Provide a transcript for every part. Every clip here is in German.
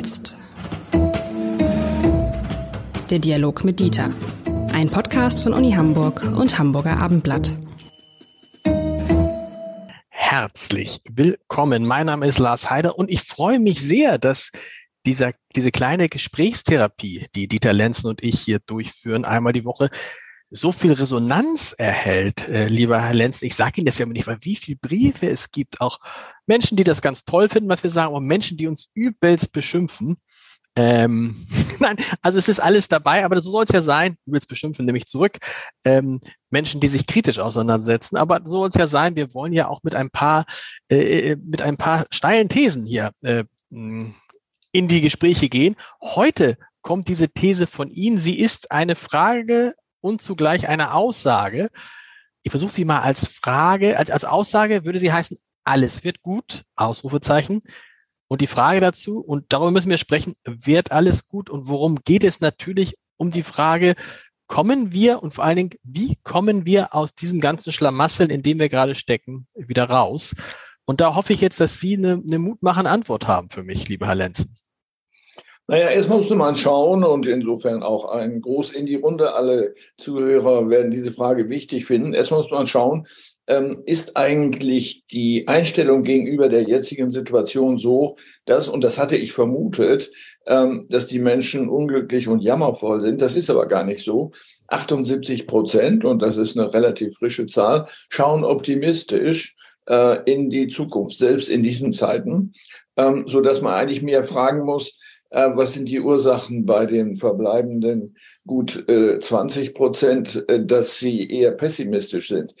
jetzt. Der Dialog mit Dieter. Ein Podcast von Uni Hamburg und Hamburger Abendblatt. Herzlich willkommen. Mein Name ist Lars Heider und ich freue mich sehr, dass dieser, diese kleine Gesprächstherapie, die Dieter Lenzen und ich hier durchführen, einmal die Woche, so viel Resonanz erhält, äh, lieber Herr Lenzen. Ich sage Ihnen das ja immer nicht, weil wie viele Briefe es gibt, auch Menschen, die das ganz toll finden, was wir sagen, aber Menschen, die uns übelst beschimpfen. Ähm, nein, also es ist alles dabei, aber so soll es ja sein. Übelst beschimpfen nämlich zurück. Ähm, Menschen, die sich kritisch auseinandersetzen, aber so soll es ja sein. Wir wollen ja auch mit ein paar, äh, mit ein paar steilen Thesen hier äh, in die Gespräche gehen. Heute kommt diese These von Ihnen. Sie ist eine Frage und zugleich eine Aussage. Ich versuche sie mal als Frage, als, als Aussage würde sie heißen, alles wird gut, Ausrufezeichen. Und die Frage dazu, und darüber müssen wir sprechen, wird alles gut und worum geht es natürlich um die Frage, kommen wir und vor allen Dingen, wie kommen wir aus diesem ganzen Schlamassel, in dem wir gerade stecken, wieder raus? Und da hoffe ich jetzt, dass Sie eine, eine mutmachende Antwort haben für mich, lieber Herr Lenzen. Naja, erstmal musste man schauen und insofern auch ein Groß in die Runde. Alle Zuhörer werden diese Frage wichtig finden. Erstmal muss man schauen, ähm, ist eigentlich die Einstellung gegenüber der jetzigen Situation so, dass, und das hatte ich vermutet, ähm, dass die Menschen unglücklich und jammervoll sind. Das ist aber gar nicht so. 78 Prozent, und das ist eine relativ frische Zahl, schauen optimistisch äh, in die Zukunft, selbst in diesen Zeiten, ähm, so dass man eigentlich mehr fragen muss, was sind die Ursachen bei den verbleibenden gut 20 äh, Prozent, äh, dass sie eher pessimistisch sind?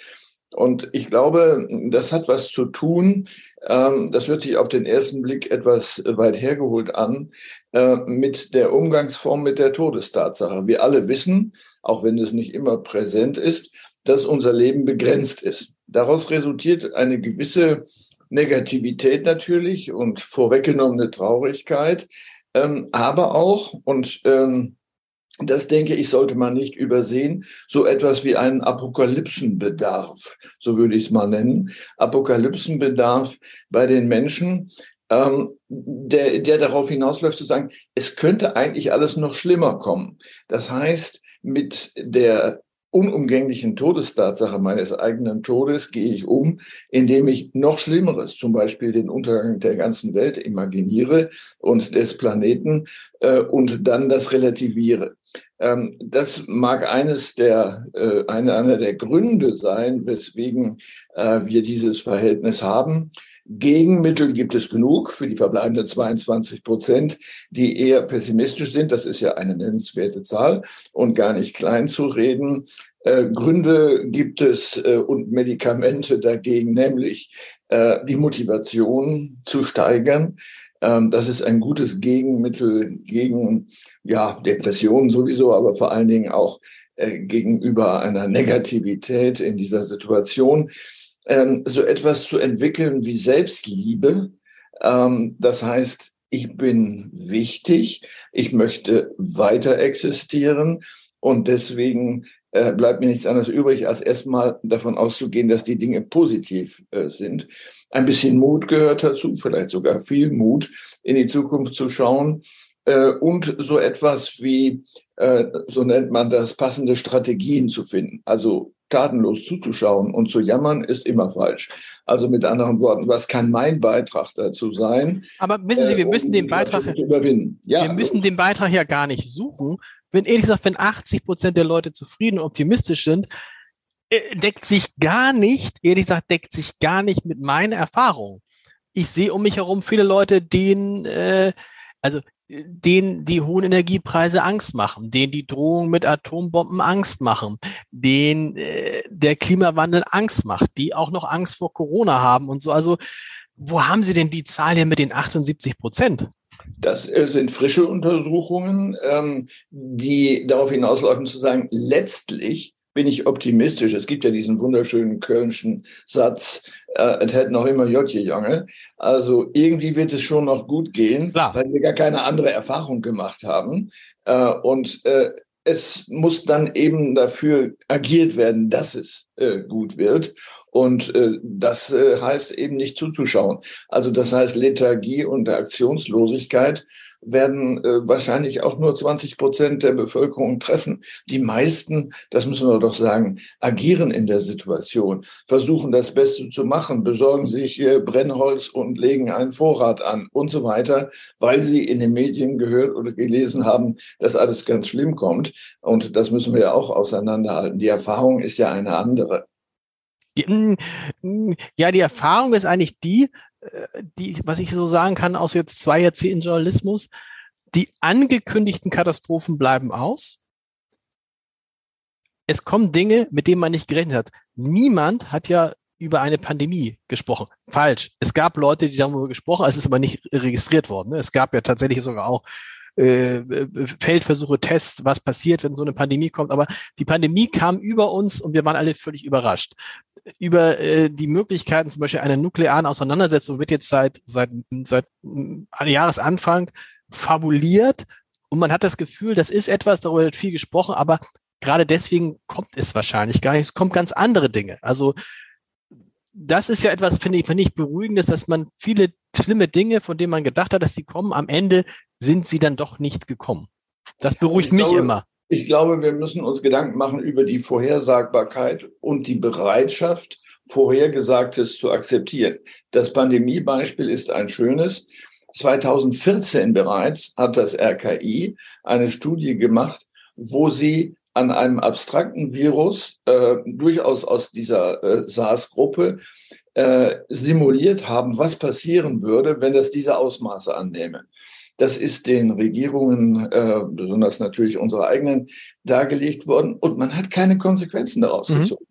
Und ich glaube, das hat was zu tun. Ähm, das hört sich auf den ersten Blick etwas weit hergeholt an mit der Umgangsform mit der Todestatsache. Wir alle wissen, auch wenn es nicht immer präsent ist, dass unser Leben begrenzt ist. Daraus resultiert eine gewisse Negativität natürlich und vorweggenommene Traurigkeit, ähm, aber auch, und ähm, das denke ich, sollte man nicht übersehen, so etwas wie einen Apokalypsenbedarf, so würde ich es mal nennen. Apokalypsenbedarf bei den Menschen, ähm, der, der darauf hinausläuft zu sagen, es könnte eigentlich alles noch schlimmer kommen. Das heißt, mit der unumgänglichen Todestatsache meines eigenen Todes gehe ich um, indem ich noch Schlimmeres, zum Beispiel den Untergang der ganzen Welt imaginiere und des Planeten äh, und dann das relativiere. Ähm, das mag eines der, äh, eine, einer der Gründe sein, weswegen äh, wir dieses Verhältnis haben. Gegenmittel gibt es genug für die verbleibenden 22 Prozent, die eher pessimistisch sind. Das ist ja eine nennenswerte Zahl und gar nicht klein zu reden. Äh, Gründe gibt es äh, und Medikamente dagegen, nämlich äh, die Motivation zu steigern. Ähm, das ist ein gutes Gegenmittel gegen ja, Depressionen sowieso, aber vor allen Dingen auch äh, gegenüber einer Negativität in dieser Situation ähm, so etwas zu entwickeln wie Selbstliebe. Ähm, das heißt, ich bin wichtig, ich möchte weiter existieren und deswegen äh, bleibt mir nichts anderes übrig, als erstmal davon auszugehen, dass die Dinge positiv äh, sind. Ein bisschen Mut gehört dazu, vielleicht sogar viel Mut, in die Zukunft zu schauen. Äh, und so etwas wie, äh, so nennt man das, passende Strategien zu finden. Also tatenlos zuzuschauen und zu jammern, ist immer falsch. Also mit anderen Worten, was kann mein Beitrag dazu sein? Aber wissen Sie, wir äh, müssen um den Beitrag überwinden. Ja, wir müssen den Beitrag ja gar nicht suchen. Wenn ehrlich gesagt, wenn 80 Prozent der Leute zufrieden und optimistisch sind, deckt sich gar nicht, ehrlich gesagt, deckt sich gar nicht mit meiner Erfahrung. Ich sehe um mich herum viele Leute, denen, äh, also denen die hohen Energiepreise Angst machen, denen die Drohung mit Atombomben Angst machen, denen äh, der Klimawandel Angst macht, die auch noch Angst vor Corona haben und so. Also wo haben Sie denn die Zahl hier mit den 78 Prozent? Das äh, sind frische Untersuchungen, ähm, die darauf hinauslaufen zu sagen, letztlich bin ich optimistisch. Es gibt ja diesen wunderschönen kölnischen Satz, äh, es hätte noch immer Jotje Junge. Also irgendwie wird es schon noch gut gehen, Klar. weil wir gar keine andere Erfahrung gemacht haben. Äh, und äh, es muss dann eben dafür agiert werden, dass es äh, gut wird. Und äh, das äh, heißt eben nicht zuzuschauen. Also das heißt Lethargie und Aktionslosigkeit werden äh, wahrscheinlich auch nur 20 Prozent der Bevölkerung treffen. Die meisten, das müssen wir doch sagen, agieren in der Situation, versuchen das Beste zu machen, besorgen sich äh, Brennholz und legen einen Vorrat an und so weiter, weil sie in den Medien gehört oder gelesen haben, dass alles ganz schlimm kommt. Und das müssen wir ja auch auseinanderhalten. Die Erfahrung ist ja eine andere. Ja, die Erfahrung ist eigentlich die, äh, die, was ich so sagen kann aus jetzt zwei Jahrzehnten Journalismus, die angekündigten Katastrophen bleiben aus. Es kommen Dinge, mit denen man nicht gerechnet hat. Niemand hat ja über eine Pandemie gesprochen. Falsch. Es gab Leute, die darüber gesprochen, es ist aber nicht registriert worden. Ne? Es gab ja tatsächlich sogar auch äh, Feldversuche, Tests, was passiert, wenn so eine Pandemie kommt. Aber die Pandemie kam über uns und wir waren alle völlig überrascht über äh, die Möglichkeiten zum Beispiel einer nuklearen Auseinandersetzung wird jetzt seit, seit, seit äh, Jahresanfang fabuliert und man hat das Gefühl, das ist etwas, darüber wird viel gesprochen, aber gerade deswegen kommt es wahrscheinlich gar nicht. Es kommt ganz andere Dinge. Also das ist ja etwas, finde ich, finde ich beruhigendes, dass man viele schlimme Dinge, von denen man gedacht hat, dass sie kommen, am Ende sind sie dann doch nicht gekommen. Das beruhigt mich glaube, immer. Ich glaube, wir müssen uns Gedanken machen über die Vorhersagbarkeit und die Bereitschaft, Vorhergesagtes zu akzeptieren. Das Pandemiebeispiel ist ein schönes. 2014 bereits hat das RKI eine Studie gemacht, wo sie an einem abstrakten Virus, äh, durchaus aus dieser äh, SARS-Gruppe, äh, simuliert haben, was passieren würde, wenn das diese Ausmaße annehme. Das ist den Regierungen, äh, besonders natürlich unsere eigenen, dargelegt worden und man hat keine Konsequenzen daraus mhm. gezogen.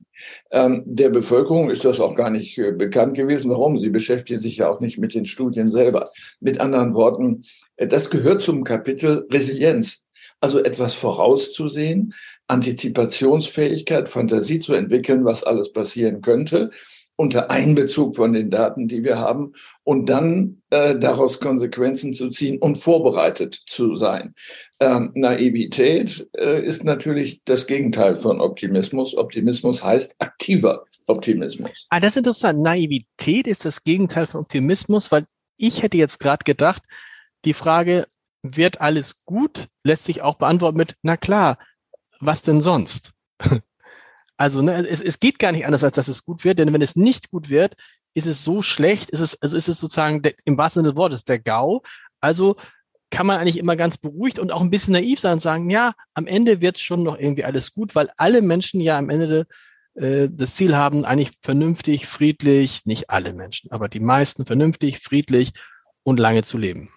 Ähm, der Bevölkerung ist das auch gar nicht äh, bekannt gewesen. Warum? Sie beschäftigen sich ja auch nicht mit den Studien selber. Mit anderen Worten, äh, das gehört zum Kapitel Resilienz. Also etwas vorauszusehen, Antizipationsfähigkeit, Fantasie zu entwickeln, was alles passieren könnte unter Einbezug von den Daten, die wir haben, und dann äh, daraus Konsequenzen zu ziehen und vorbereitet zu sein. Ähm, Naivität äh, ist natürlich das Gegenteil von Optimismus. Optimismus heißt aktiver Optimismus. Ah, das ist interessant. Naivität ist das Gegenteil von Optimismus, weil ich hätte jetzt gerade gedacht, die Frage, wird alles gut, lässt sich auch beantworten mit, na klar, was denn sonst? Also ne, es, es geht gar nicht anders, als dass es gut wird, denn wenn es nicht gut wird, ist es so schlecht, ist es, also ist es sozusagen der, im wahrsten Sinne des Wortes der GAU. Also kann man eigentlich immer ganz beruhigt und auch ein bisschen naiv sein und sagen, ja, am Ende wird schon noch irgendwie alles gut, weil alle Menschen ja am Ende de, äh, das Ziel haben, eigentlich vernünftig, friedlich, nicht alle Menschen, aber die meisten vernünftig, friedlich und lange zu leben.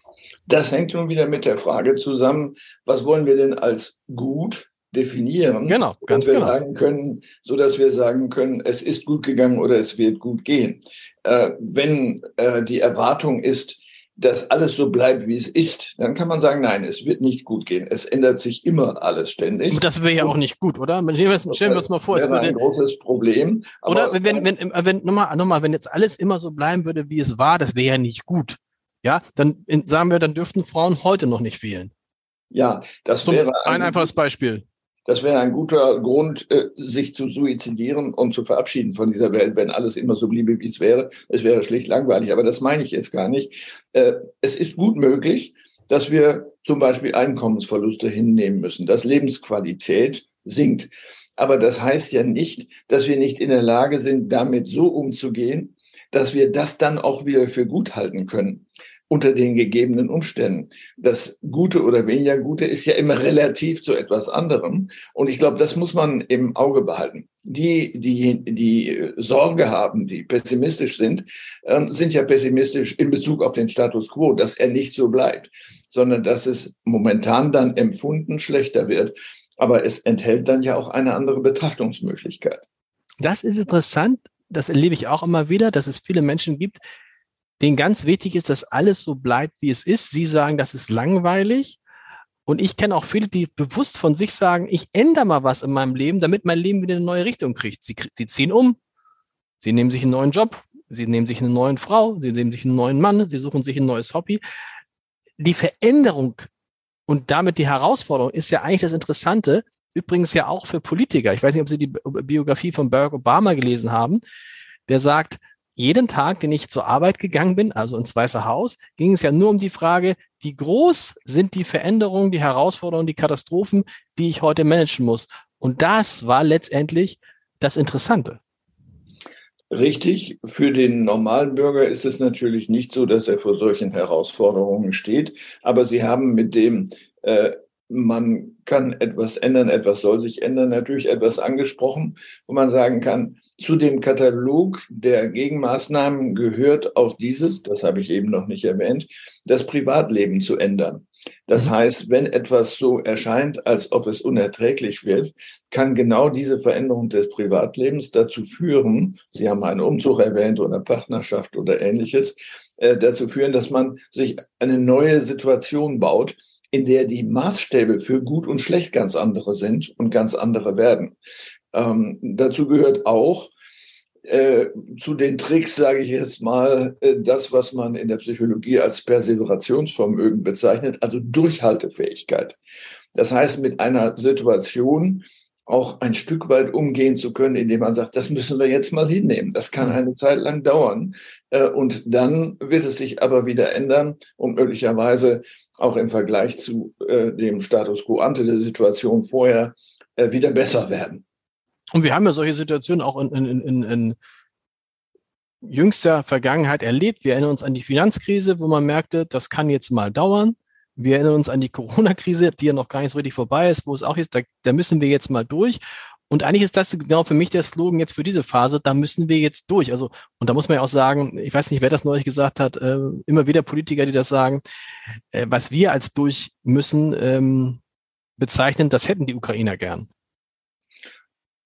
Das hängt nun wieder mit der Frage zusammen, was wollen wir denn als gut definieren. Genau, ganz wir genau. Sagen können, so dass wir sagen können, es ist gut gegangen oder es wird gut gehen. Äh, wenn äh, die Erwartung ist, dass alles so bleibt, wie es ist, dann kann man sagen, nein, es wird nicht gut gehen. Es ändert sich immer alles ständig. Das wäre ja auch nicht gut, oder? Stellen wir, stellen wir uns mal vor, es würde ein großes Problem. oder wenn, wenn, wenn, nochmal, nochmal, wenn jetzt alles immer so bleiben würde, wie es war, das wäre ja nicht gut. Ja, dann sagen wir, dann dürften Frauen heute noch nicht wählen. Ja, das Zum wäre ein, ein einfaches Beispiel. Das wäre ein guter Grund, äh, sich zu suizidieren und zu verabschieden von dieser Welt, wenn alles immer so bliebe, wie es wäre. Es wäre schlicht langweilig. Aber das meine ich jetzt gar nicht. Äh, es ist gut möglich, dass wir zum Beispiel Einkommensverluste hinnehmen müssen, dass Lebensqualität sinkt. Aber das heißt ja nicht, dass wir nicht in der Lage sind, damit so umzugehen, dass wir das dann auch wieder für gut halten können unter den gegebenen Umständen. Das Gute oder weniger Gute ist ja immer relativ zu etwas anderem. Und ich glaube, das muss man im Auge behalten. Die, die, die Sorge haben, die pessimistisch sind, ähm, sind ja pessimistisch in Bezug auf den Status quo, dass er nicht so bleibt, sondern dass es momentan dann empfunden schlechter wird. Aber es enthält dann ja auch eine andere Betrachtungsmöglichkeit. Das ist interessant. Das erlebe ich auch immer wieder, dass es viele Menschen gibt, denen ganz wichtig ist, dass alles so bleibt, wie es ist. Sie sagen, das ist langweilig. Und ich kenne auch viele, die bewusst von sich sagen, ich ändere mal was in meinem Leben, damit mein Leben wieder eine neue Richtung kriegt. Sie, sie ziehen um, sie nehmen sich einen neuen Job, sie nehmen sich eine neue Frau, sie nehmen sich einen neuen Mann, sie suchen sich ein neues Hobby. Die Veränderung und damit die Herausforderung ist ja eigentlich das Interessante, übrigens ja auch für Politiker. Ich weiß nicht, ob Sie die Biografie von Barack Obama gelesen haben der sagt, jeden Tag, den ich zur Arbeit gegangen bin, also ins Weiße Haus, ging es ja nur um die Frage, wie groß sind die Veränderungen, die Herausforderungen, die Katastrophen, die ich heute managen muss. Und das war letztendlich das Interessante. Richtig, für den normalen Bürger ist es natürlich nicht so, dass er vor solchen Herausforderungen steht, aber Sie haben mit dem äh, man kann etwas ändern, etwas soll sich ändern, natürlich etwas angesprochen, wo man sagen kann, zu dem Katalog der Gegenmaßnahmen gehört auch dieses, das habe ich eben noch nicht erwähnt, das Privatleben zu ändern. Das mhm. heißt, wenn etwas so erscheint, als ob es unerträglich wird, kann genau diese Veränderung des Privatlebens dazu führen, Sie haben einen Umzug erwähnt oder Partnerschaft oder ähnliches, äh, dazu führen, dass man sich eine neue Situation baut, in der die Maßstäbe für gut und schlecht ganz andere sind und ganz andere werden. Ähm, dazu gehört auch äh, zu den Tricks, sage ich jetzt mal, äh, das, was man in der Psychologie als Perseverationsvermögen bezeichnet, also Durchhaltefähigkeit. Das heißt, mit einer Situation auch ein Stück weit umgehen zu können, indem man sagt, das müssen wir jetzt mal hinnehmen. Das kann eine Zeit lang dauern. Äh, und dann wird es sich aber wieder ändern und möglicherweise auch im Vergleich zu äh, dem Status quo ante der Situation vorher äh, wieder besser werden. Und wir haben ja solche Situationen auch in, in, in, in jüngster Vergangenheit erlebt. Wir erinnern uns an die Finanzkrise, wo man merkte, das kann jetzt mal dauern. Wir erinnern uns an die Corona-Krise, die ja noch gar nicht so richtig vorbei ist, wo es auch ist, da, da müssen wir jetzt mal durch. Und eigentlich ist das genau für mich der Slogan jetzt für diese Phase, da müssen wir jetzt durch. Also, und da muss man ja auch sagen, ich weiß nicht, wer das neulich gesagt hat, äh, immer wieder Politiker, die das sagen, äh, was wir als durch müssen ähm, bezeichnen, das hätten die Ukrainer gern.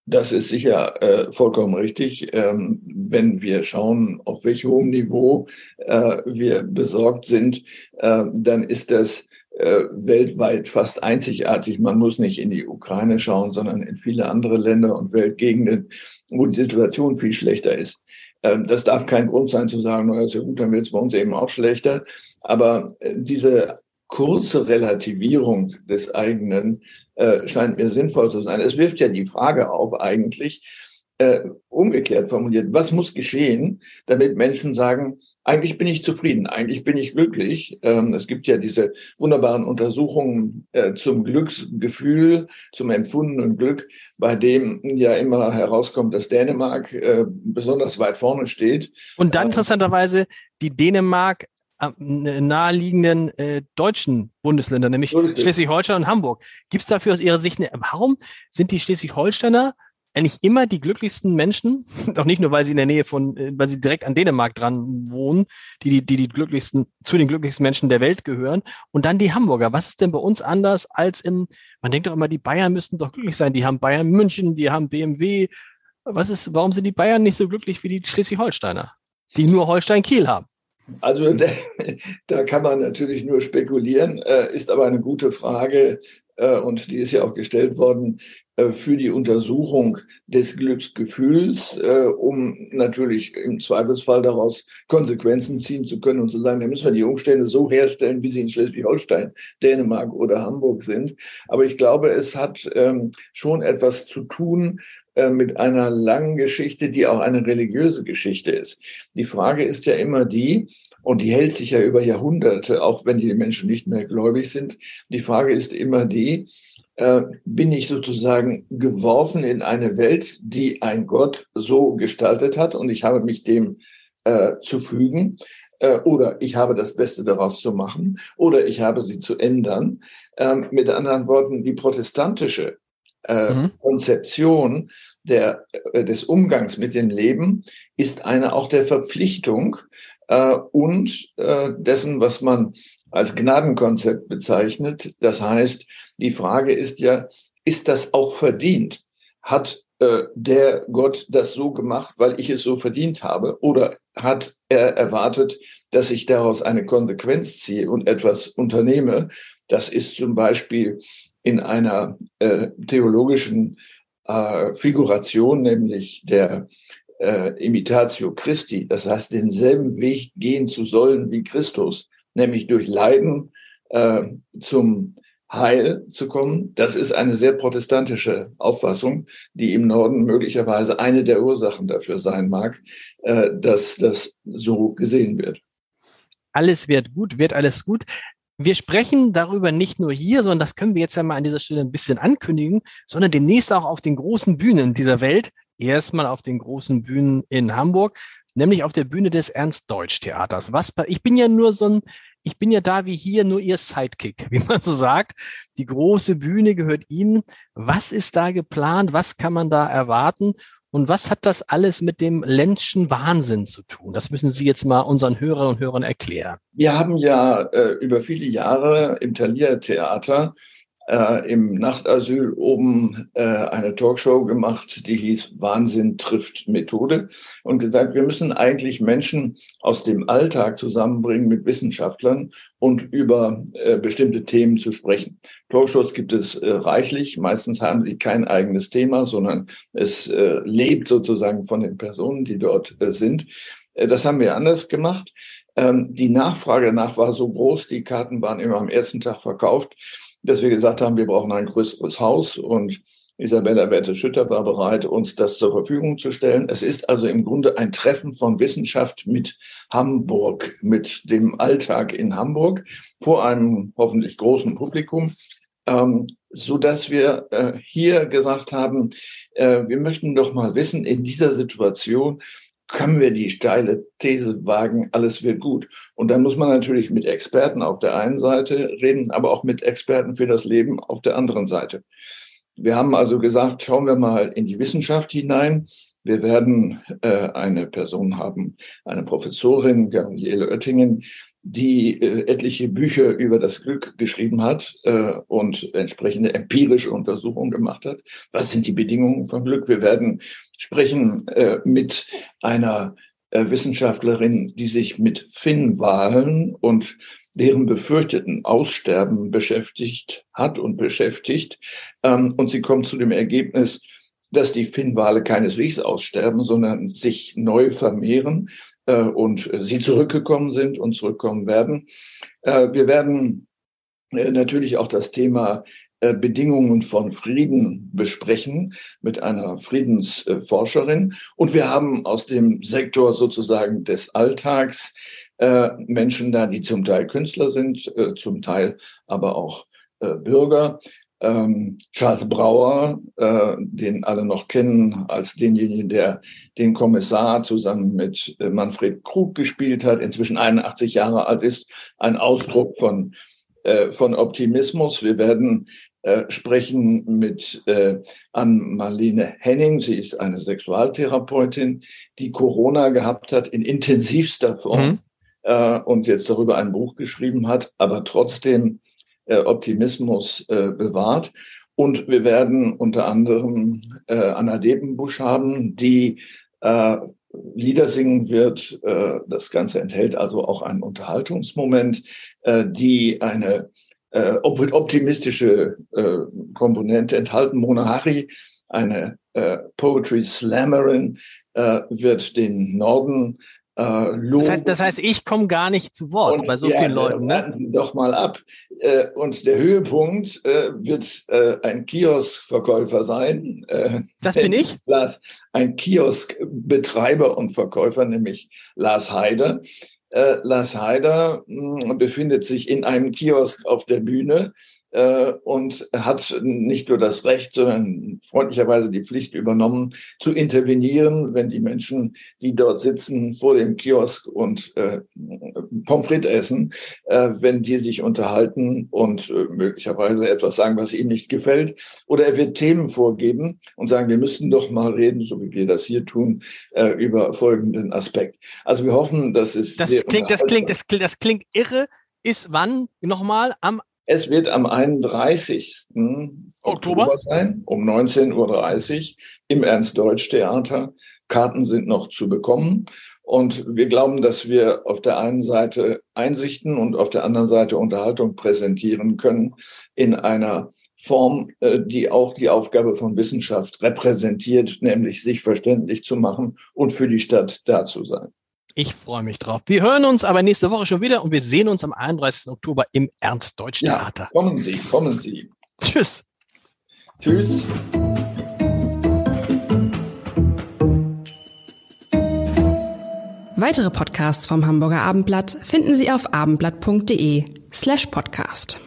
Das ist sicher äh, vollkommen richtig. Ähm, wenn wir schauen, auf welchem hohem Niveau äh, wir besorgt sind, äh, dann ist das äh, weltweit fast einzigartig. Man muss nicht in die Ukraine schauen, sondern in viele andere Länder und Weltgegenden, wo die Situation viel schlechter ist. Ähm, das darf kein Grund sein zu sagen, naja, ja gut, dann wird es bei uns eben auch schlechter. Aber äh, diese kurze Relativierung des eigenen äh, scheint mir sinnvoll zu sein. Es wirft ja die Frage auf eigentlich, äh, umgekehrt formuliert, was muss geschehen, damit Menschen sagen, eigentlich bin ich zufrieden, eigentlich bin ich glücklich. Ähm, es gibt ja diese wunderbaren Untersuchungen äh, zum Glücksgefühl, zum empfundenen Glück, bei dem ja immer herauskommt, dass Dänemark äh, besonders weit vorne steht. Und dann ähm, interessanterweise die Dänemark naheliegenden äh, deutschen Bundesländer, nämlich Schleswig-Holstein und Hamburg. Gibt es dafür aus Ihrer Sicht, eine, warum sind die Schleswig-Holsteiner eigentlich immer die glücklichsten Menschen, doch nicht nur, weil sie in der Nähe von, äh, weil sie direkt an Dänemark dran wohnen, die, die, die, die glücklichsten, zu den glücklichsten Menschen der Welt gehören. Und dann die Hamburger. Was ist denn bei uns anders als in, man denkt doch immer, die Bayern müssten doch glücklich sein. Die haben Bayern München, die haben BMW. Was ist, warum sind die Bayern nicht so glücklich wie die Schleswig-Holsteiner, die nur Holstein-Kiel haben? Also da, da, kann man natürlich nur spekulieren, äh, ist aber eine gute Frage äh, und die ist ja auch gestellt worden äh, für die Untersuchung des Glücksgefühls, äh, um natürlich im Zweifelsfall daraus Konsequenzen ziehen zu können und zu sagen, da müssen wir die Umstände so herstellen, wie sie in Schleswig-Holstein, Dänemark oder Hamburg sind. Aber ich glaube, es hat ähm, schon etwas zu tun äh, mit einer langen Geschichte, die auch eine religiöse Geschichte ist. Die Frage ist ja immer die, und die hält sich ja über Jahrhunderte, auch wenn die Menschen nicht mehr gläubig sind. Die Frage ist immer die, äh, bin ich sozusagen geworfen in eine Welt, die ein Gott so gestaltet hat und ich habe mich dem äh, zu fügen äh, oder ich habe das Beste daraus zu machen oder ich habe sie zu ändern. Ähm, mit anderen Worten, die protestantische äh, mhm. Konzeption der, äh, des Umgangs mit dem Leben ist eine auch der Verpflichtung äh, und äh, dessen, was man als Gnadenkonzept bezeichnet. Das heißt, die Frage ist ja, ist das auch verdient? Hat äh, der Gott das so gemacht, weil ich es so verdient habe? Oder hat er erwartet, dass ich daraus eine Konsequenz ziehe und etwas unternehme? Das ist zum Beispiel in einer äh, theologischen äh, Figuration, nämlich der äh, Imitatio Christi, das heißt, denselben Weg gehen zu sollen wie Christus, nämlich durch Leiden äh, zum heil zu kommen. Das ist eine sehr protestantische Auffassung, die im Norden möglicherweise eine der Ursachen dafür sein mag, äh, dass das so gesehen wird. Alles wird gut, wird alles gut. Wir sprechen darüber nicht nur hier, sondern das können wir jetzt ja mal an dieser Stelle ein bisschen ankündigen, sondern demnächst auch auf den großen Bühnen dieser Welt. Erstmal auf den großen Bühnen in Hamburg, nämlich auf der Bühne des Ernst-Deutsch-Theaters. Was, ich bin ja nur so ein ich bin ja da wie hier nur Ihr Sidekick, wie man so sagt. Die große Bühne gehört Ihnen. Was ist da geplant? Was kann man da erwarten? Und was hat das alles mit dem Lenzschen Wahnsinn zu tun? Das müssen Sie jetzt mal unseren Hörern und Hörern erklären. Wir haben ja äh, über viele Jahre im Thalia Theater äh, im Nachtasyl oben äh, eine Talkshow gemacht, die hieß Wahnsinn trifft Methode und gesagt, wir müssen eigentlich Menschen aus dem Alltag zusammenbringen mit Wissenschaftlern und über äh, bestimmte Themen zu sprechen. Talkshows gibt es äh, reichlich. Meistens haben sie kein eigenes Thema, sondern es äh, lebt sozusagen von den Personen, die dort äh, sind. Äh, das haben wir anders gemacht. Ähm, die Nachfrage danach war so groß, die Karten waren immer am ersten Tag verkauft dass wir gesagt haben, wir brauchen ein größeres Haus und Isabella Berthe-Schütter war bereit, uns das zur Verfügung zu stellen. Es ist also im Grunde ein Treffen von Wissenschaft mit Hamburg, mit dem Alltag in Hamburg vor einem hoffentlich großen Publikum, ähm, so dass wir äh, hier gesagt haben, äh, wir möchten doch mal wissen, in dieser Situation, können wir die steile These wagen, alles wird gut. Und dann muss man natürlich mit Experten auf der einen Seite reden, aber auch mit Experten für das Leben auf der anderen Seite. Wir haben also gesagt, schauen wir mal in die Wissenschaft hinein. Wir werden äh, eine Person haben, eine Professorin, Gabriele Oettingen, die äh, etliche Bücher über das Glück geschrieben hat äh, und entsprechende empirische Untersuchungen gemacht hat. Was sind die Bedingungen von Glück? Wir werden sprechen äh, mit einer äh, Wissenschaftlerin, die sich mit Finnwahlen und deren befürchteten Aussterben beschäftigt hat und beschäftigt. Ähm, und sie kommt zu dem Ergebnis, dass die Finnwale keineswegs aussterben, sondern sich neu vermehren äh, und sie zurückgekommen sind und zurückkommen werden. Äh, wir werden äh, natürlich auch das Thema äh, Bedingungen von Frieden besprechen mit einer Friedensforscherin. Und wir haben aus dem Sektor sozusagen des Alltags äh, Menschen da, die zum Teil Künstler sind, äh, zum Teil aber auch Bürger ähm, Charles Brauer, äh, den alle noch kennen als denjenigen, der den Kommissar zusammen mit äh, Manfred Krug gespielt hat, inzwischen 81 Jahre alt ist, ein Ausdruck von, äh, von Optimismus. Wir werden äh, sprechen mit äh, Ann-Marlene Henning. Sie ist eine Sexualtherapeutin, die Corona gehabt hat in intensivster Form mhm. äh, und jetzt darüber ein Buch geschrieben hat, aber trotzdem äh, Optimismus äh, bewahrt. Und wir werden unter anderem äh, Anna Debenbusch haben, die äh, Lieder singen wird. Äh, das Ganze enthält also auch einen Unterhaltungsmoment, äh, die eine äh, optimistische Komponente enthalten. Mona Hari, eine Poetry Slammerin, wird den Norden äh, das, heißt, das heißt, ich komme gar nicht zu Wort und, bei so ja, vielen Leuten. Ne? Doch mal ab. Äh, und der Höhepunkt äh, wird äh, ein Kioskverkäufer sein. Äh, das bin ich? Lars, ein Kioskbetreiber und Verkäufer, nämlich Lars Heider. Äh, Lars Heider mh, hm, befindet sich in einem Kiosk auf der Bühne und hat nicht nur das Recht, sondern freundlicherweise die Pflicht übernommen, zu intervenieren, wenn die Menschen, die dort sitzen vor dem Kiosk und äh, Pommes frites essen, äh, wenn die sich unterhalten und äh, möglicherweise etwas sagen, was ihnen nicht gefällt. Oder er wird Themen vorgeben und sagen, wir müssen doch mal reden, so wie wir das hier tun, äh, über folgenden Aspekt. Also wir hoffen, dass es... Das klingt, das klingt, das klingt, das klingt irre. Ist wann nochmal? Am es wird am 31. Oktober, Oktober sein, um 19.30 Uhr im Ernst-Deutsch-Theater. Karten sind noch zu bekommen. Und wir glauben, dass wir auf der einen Seite Einsichten und auf der anderen Seite Unterhaltung präsentieren können in einer Form, äh, die auch die Aufgabe von Wissenschaft repräsentiert, nämlich sich verständlich zu machen und für die Stadt da zu sein. Ich freue mich drauf. Wir hören uns aber nächste Woche schon wieder und wir sehen uns am 31. Oktober im Ernst-Deutsch-Theater. Ja, kommen Sie, kommen Sie. Tschüss. Tschüss. Weitere Podcasts vom Hamburger Abendblatt finden Sie auf abendblatt.de slash podcast.